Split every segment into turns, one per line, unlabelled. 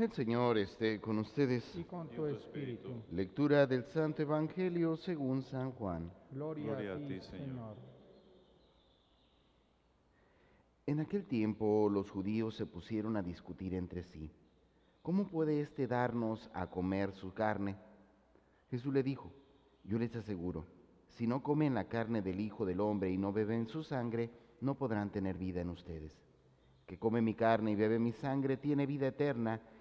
El Señor esté con ustedes.
y con tu espíritu.
Lectura del Santo Evangelio según San Juan.
Gloria,
Gloria
a ti, Señor.
En aquel tiempo los judíos se pusieron a discutir entre sí. ¿Cómo puede éste darnos a comer su carne? Jesús le dijo, yo les aseguro, si no comen la carne del Hijo del Hombre y no beben su sangre, no podrán tener vida en ustedes. Que come mi carne y bebe mi sangre tiene vida eterna,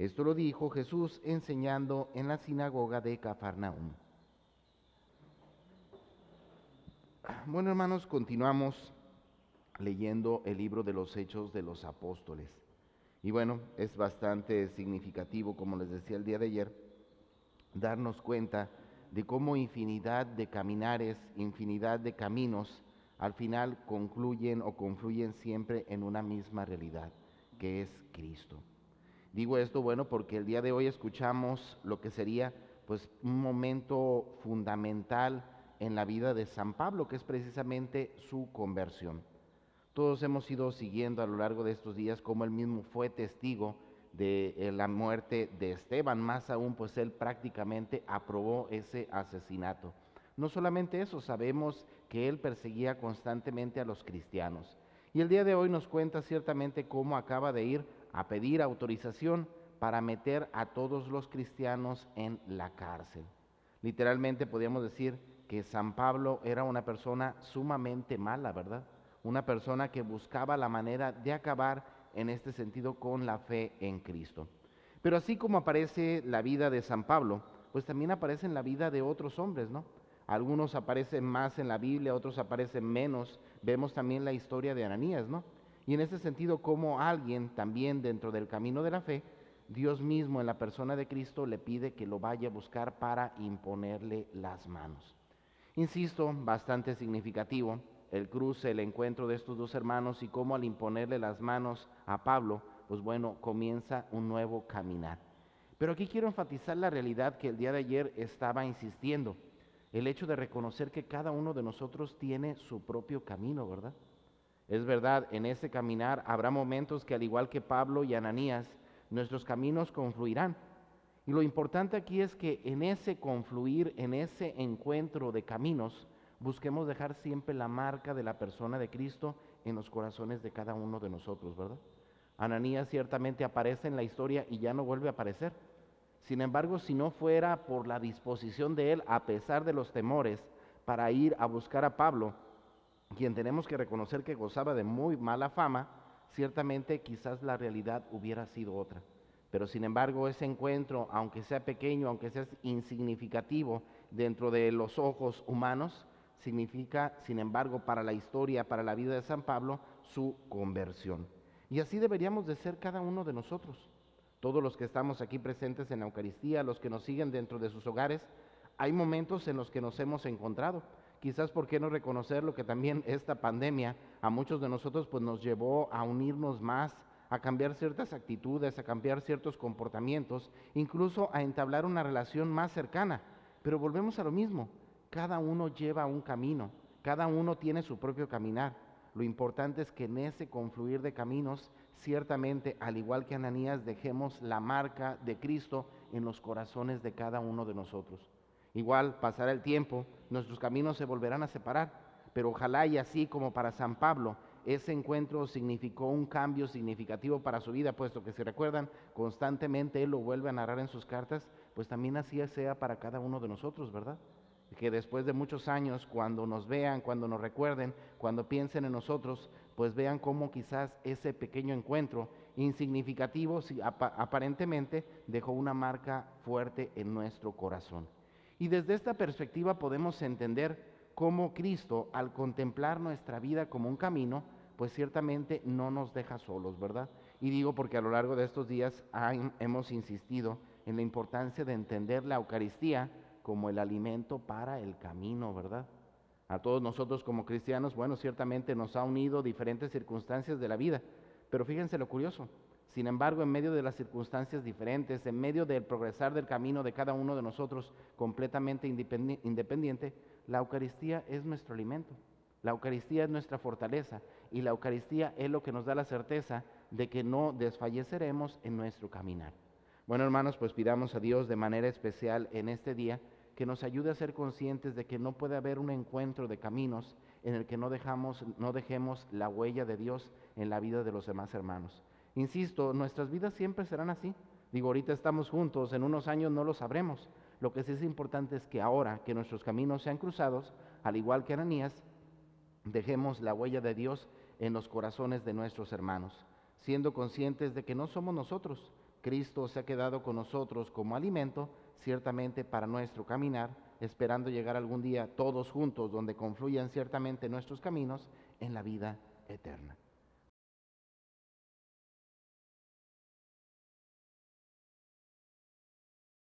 Esto lo dijo Jesús enseñando en la sinagoga de Cafarnaum. Bueno, hermanos, continuamos leyendo el libro de los Hechos de los Apóstoles. Y bueno, es bastante significativo, como les decía el día de ayer, darnos cuenta de cómo infinidad de caminares, infinidad de caminos, al final concluyen o confluyen siempre en una misma realidad, que es Cristo. Digo esto, bueno, porque el día de hoy escuchamos lo que sería pues un momento fundamental en la vida de San Pablo, que es precisamente su conversión. Todos hemos ido siguiendo a lo largo de estos días cómo él mismo fue testigo de eh, la muerte de Esteban, más aún pues él prácticamente aprobó ese asesinato. No solamente eso, sabemos que él perseguía constantemente a los cristianos. Y el día de hoy nos cuenta ciertamente cómo acaba de ir a pedir autorización para meter a todos los cristianos en la cárcel. Literalmente podríamos decir que San Pablo era una persona sumamente mala, ¿verdad? Una persona que buscaba la manera de acabar en este sentido con la fe en Cristo. Pero así como aparece la vida de San Pablo, pues también aparece en la vida de otros hombres, ¿no? Algunos aparecen más en la Biblia, otros aparecen menos. Vemos también la historia de Ananías, ¿no? Y en ese sentido, como alguien también dentro del camino de la fe, Dios mismo en la persona de Cristo le pide que lo vaya a buscar para imponerle las manos. Insisto, bastante significativo el cruce, el encuentro de estos dos hermanos y cómo al imponerle las manos a Pablo, pues bueno, comienza un nuevo caminar. Pero aquí quiero enfatizar la realidad que el día de ayer estaba insistiendo, el hecho de reconocer que cada uno de nosotros tiene su propio camino, ¿verdad? Es verdad, en ese caminar habrá momentos que al igual que Pablo y Ananías, nuestros caminos confluirán. Y lo importante aquí es que en ese confluir, en ese encuentro de caminos, busquemos dejar siempre la marca de la persona de Cristo en los corazones de cada uno de nosotros, ¿verdad? Ananías ciertamente aparece en la historia y ya no vuelve a aparecer. Sin embargo, si no fuera por la disposición de él, a pesar de los temores, para ir a buscar a Pablo, quien tenemos que reconocer que gozaba de muy mala fama, ciertamente quizás la realidad hubiera sido otra. Pero sin embargo, ese encuentro, aunque sea pequeño, aunque sea insignificativo dentro de los ojos humanos, significa, sin embargo, para la historia, para la vida de San Pablo, su conversión. Y así deberíamos de ser cada uno de nosotros. Todos los que estamos aquí presentes en la Eucaristía, los que nos siguen dentro de sus hogares, hay momentos en los que nos hemos encontrado. Quizás por qué no reconocer lo que también esta pandemia a muchos de nosotros pues nos llevó a unirnos más, a cambiar ciertas actitudes, a cambiar ciertos comportamientos, incluso a entablar una relación más cercana. Pero volvemos a lo mismo, cada uno lleva un camino, cada uno tiene su propio caminar. Lo importante es que en ese confluir de caminos, ciertamente, al igual que Ananías, dejemos la marca de Cristo en los corazones de cada uno de nosotros. Igual pasará el tiempo, nuestros caminos se volverán a separar, pero ojalá y así como para San Pablo, ese encuentro significó un cambio significativo para su vida, puesto que si recuerdan, constantemente él lo vuelve a narrar en sus cartas, pues también así sea para cada uno de nosotros, ¿verdad? Que después de muchos años, cuando nos vean, cuando nos recuerden, cuando piensen en nosotros, pues vean cómo quizás ese pequeño encuentro insignificativo, aparentemente, dejó una marca fuerte en nuestro corazón. Y desde esta perspectiva podemos entender cómo Cristo, al contemplar nuestra vida como un camino, pues ciertamente no nos deja solos, ¿verdad? Y digo porque a lo largo de estos días hemos insistido en la importancia de entender la Eucaristía como el alimento para el camino, ¿verdad? A todos nosotros como cristianos, bueno, ciertamente nos ha unido diferentes circunstancias de la vida, pero fíjense lo curioso. Sin embargo, en medio de las circunstancias diferentes, en medio del progresar del camino de cada uno de nosotros completamente independi- independiente, la Eucaristía es nuestro alimento. La Eucaristía es nuestra fortaleza y la Eucaristía es lo que nos da la certeza de que no desfalleceremos en nuestro caminar. Bueno, hermanos, pues pidamos a Dios de manera especial en este día que nos ayude a ser conscientes de que no puede haber un encuentro de caminos en el que no, dejamos, no dejemos la huella de Dios en la vida de los demás hermanos. Insisto, nuestras vidas siempre serán así. Digo, ahorita estamos juntos, en unos años no lo sabremos. Lo que sí es importante es que ahora que nuestros caminos sean cruzados, al igual que Ananías, dejemos la huella de Dios en los corazones de nuestros hermanos, siendo conscientes de que no somos nosotros. Cristo se ha quedado con nosotros como alimento, ciertamente para nuestro caminar, esperando llegar algún día todos juntos donde confluyan ciertamente nuestros caminos en la vida eterna.